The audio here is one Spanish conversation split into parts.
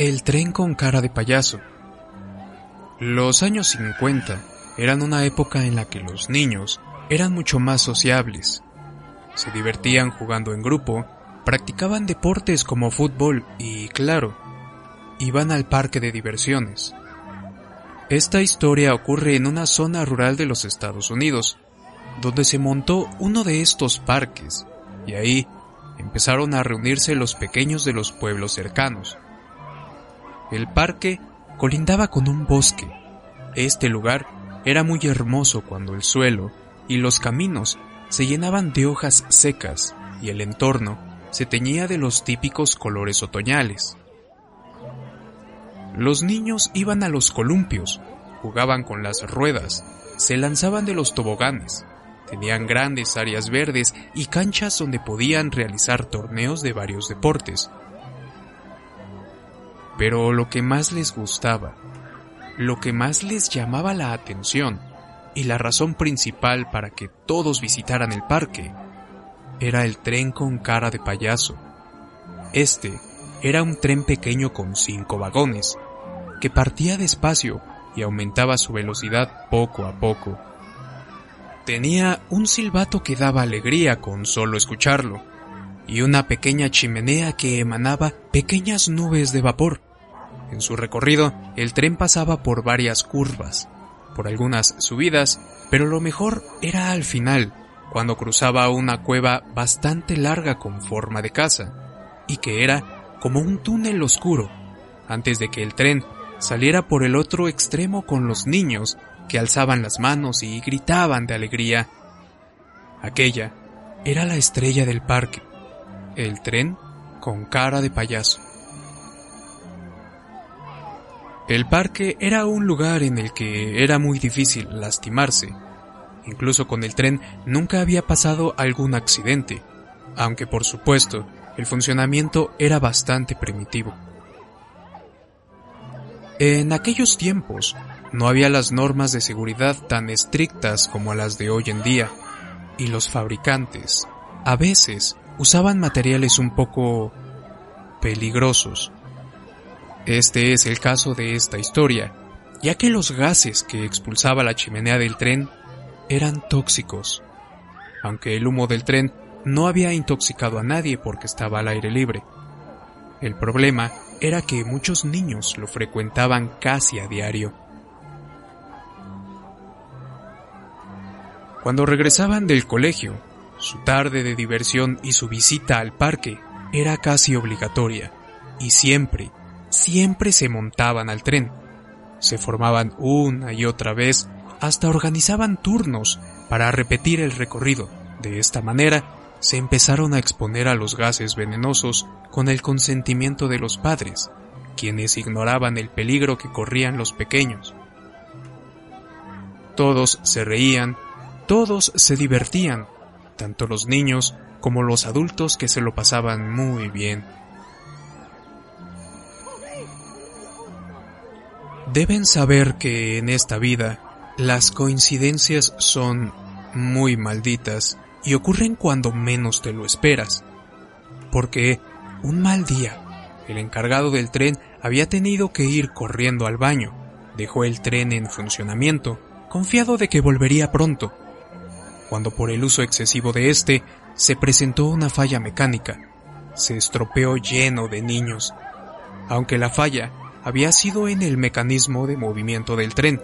El tren con cara de payaso. Los años 50 eran una época en la que los niños eran mucho más sociables. Se divertían jugando en grupo, practicaban deportes como fútbol y, claro, iban al parque de diversiones. Esta historia ocurre en una zona rural de los Estados Unidos, donde se montó uno de estos parques, y ahí empezaron a reunirse los pequeños de los pueblos cercanos. El parque colindaba con un bosque. Este lugar era muy hermoso cuando el suelo y los caminos se llenaban de hojas secas y el entorno se teñía de los típicos colores otoñales. Los niños iban a los columpios, jugaban con las ruedas, se lanzaban de los toboganes, tenían grandes áreas verdes y canchas donde podían realizar torneos de varios deportes, pero lo que más les gustaba, lo que más les llamaba la atención y la razón principal para que todos visitaran el parque era el tren con cara de payaso. Este era un tren pequeño con cinco vagones, que partía despacio y aumentaba su velocidad poco a poco. Tenía un silbato que daba alegría con solo escucharlo, y una pequeña chimenea que emanaba pequeñas nubes de vapor. En su recorrido, el tren pasaba por varias curvas, por algunas subidas, pero lo mejor era al final, cuando cruzaba una cueva bastante larga con forma de casa, y que era como un túnel oscuro, antes de que el tren saliera por el otro extremo con los niños que alzaban las manos y gritaban de alegría. Aquella era la estrella del parque, el tren con cara de payaso. El parque era un lugar en el que era muy difícil lastimarse. Incluso con el tren nunca había pasado algún accidente, aunque por supuesto el funcionamiento era bastante primitivo. En aquellos tiempos no había las normas de seguridad tan estrictas como las de hoy en día, y los fabricantes a veces usaban materiales un poco peligrosos este es el caso de esta historia, ya que los gases que expulsaba la chimenea del tren eran tóxicos, aunque el humo del tren no había intoxicado a nadie porque estaba al aire libre. El problema era que muchos niños lo frecuentaban casi a diario. Cuando regresaban del colegio, su tarde de diversión y su visita al parque era casi obligatoria, y siempre siempre se montaban al tren. Se formaban una y otra vez hasta organizaban turnos para repetir el recorrido. De esta manera, se empezaron a exponer a los gases venenosos con el consentimiento de los padres, quienes ignoraban el peligro que corrían los pequeños. Todos se reían, todos se divertían, tanto los niños como los adultos que se lo pasaban muy bien. Deben saber que en esta vida las coincidencias son muy malditas y ocurren cuando menos te lo esperas. Porque un mal día, el encargado del tren había tenido que ir corriendo al baño, dejó el tren en funcionamiento, confiado de que volvería pronto, cuando por el uso excesivo de este se presentó una falla mecánica. Se estropeó lleno de niños. Aunque la falla había sido en el mecanismo de movimiento del tren.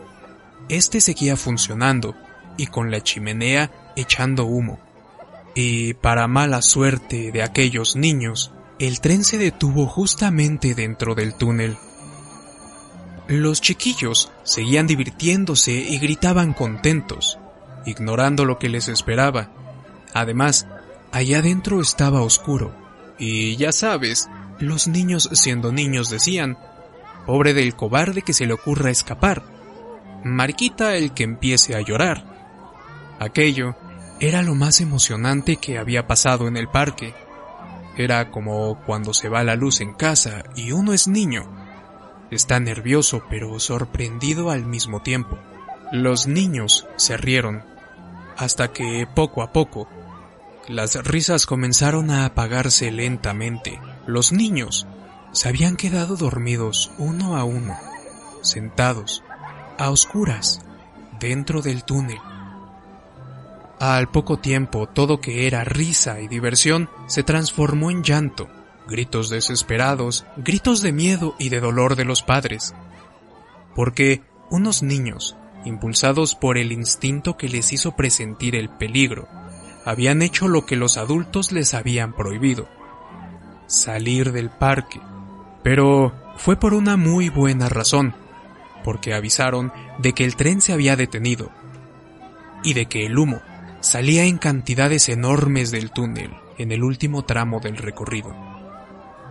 Este seguía funcionando y con la chimenea echando humo. Y para mala suerte de aquellos niños, el tren se detuvo justamente dentro del túnel. Los chiquillos seguían divirtiéndose y gritaban contentos, ignorando lo que les esperaba. Además, allá adentro estaba oscuro. Y ya sabes, los niños siendo niños decían, Pobre del cobarde que se le ocurra escapar. Mariquita el que empiece a llorar. Aquello era lo más emocionante que había pasado en el parque. Era como cuando se va la luz en casa y uno es niño. Está nervioso pero sorprendido al mismo tiempo. Los niños se rieron, hasta que poco a poco las risas comenzaron a apagarse lentamente. Los niños se habían quedado dormidos uno a uno, sentados, a oscuras, dentro del túnel. Al poco tiempo, todo que era risa y diversión se transformó en llanto, gritos desesperados, gritos de miedo y de dolor de los padres. Porque unos niños, impulsados por el instinto que les hizo presentir el peligro, habían hecho lo que los adultos les habían prohibido, salir del parque. Pero fue por una muy buena razón, porque avisaron de que el tren se había detenido y de que el humo salía en cantidades enormes del túnel en el último tramo del recorrido.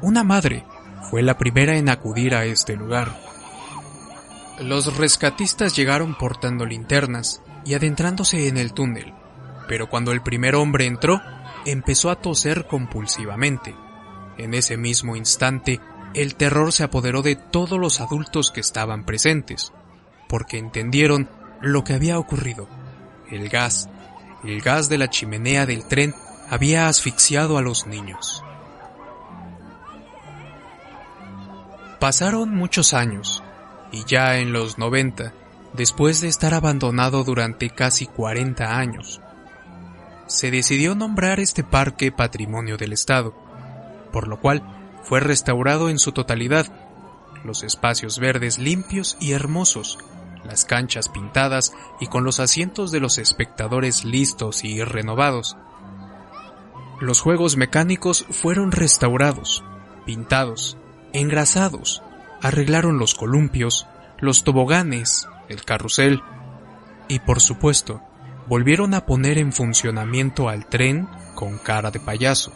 Una madre fue la primera en acudir a este lugar. Los rescatistas llegaron portando linternas y adentrándose en el túnel, pero cuando el primer hombre entró, empezó a toser compulsivamente. En ese mismo instante, el terror se apoderó de todos los adultos que estaban presentes, porque entendieron lo que había ocurrido. El gas el gas de la chimenea del tren había asfixiado a los niños. Pasaron muchos años, y ya en los 90, después de estar abandonado durante casi 40 años, se decidió nombrar este parque Patrimonio del Estado, por lo cual fue restaurado en su totalidad, los espacios verdes limpios y hermosos las canchas pintadas y con los asientos de los espectadores listos y renovados. Los juegos mecánicos fueron restaurados, pintados, engrasados, arreglaron los columpios, los toboganes, el carrusel y por supuesto volvieron a poner en funcionamiento al tren con cara de payaso.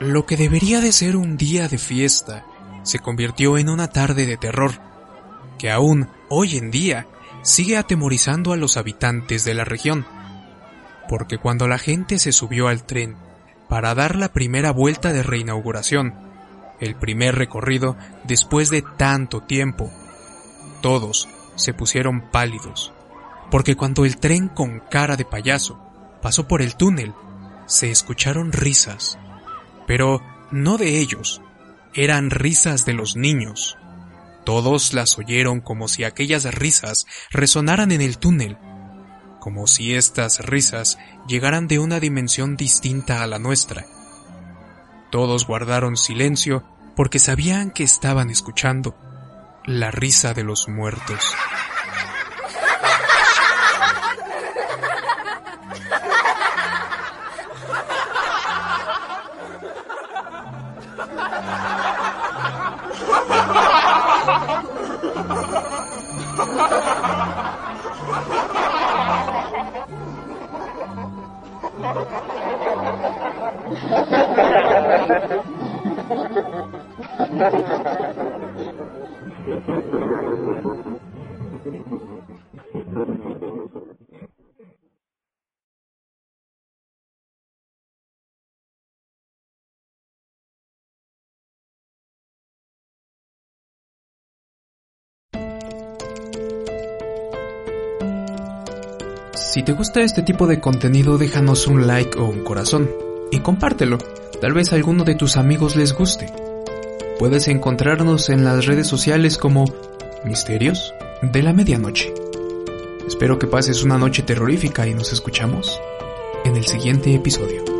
Lo que debería de ser un día de fiesta se convirtió en una tarde de terror que aún hoy en día sigue atemorizando a los habitantes de la región. Porque cuando la gente se subió al tren para dar la primera vuelta de reinauguración, el primer recorrido después de tanto tiempo, todos se pusieron pálidos, porque cuando el tren con cara de payaso pasó por el túnel, se escucharon risas, pero no de ellos, eran risas de los niños. Todos las oyeron como si aquellas risas resonaran en el túnel, como si estas risas llegaran de una dimensión distinta a la nuestra. Todos guardaron silencio porque sabían que estaban escuchando la risa de los muertos. Si te gusta este tipo de contenido, déjanos un like o un corazón y compártelo. Tal vez a alguno de tus amigos les guste. Puedes encontrarnos en las redes sociales como Misterios de la Medianoche. Espero que pases una noche terrorífica y nos escuchamos en el siguiente episodio.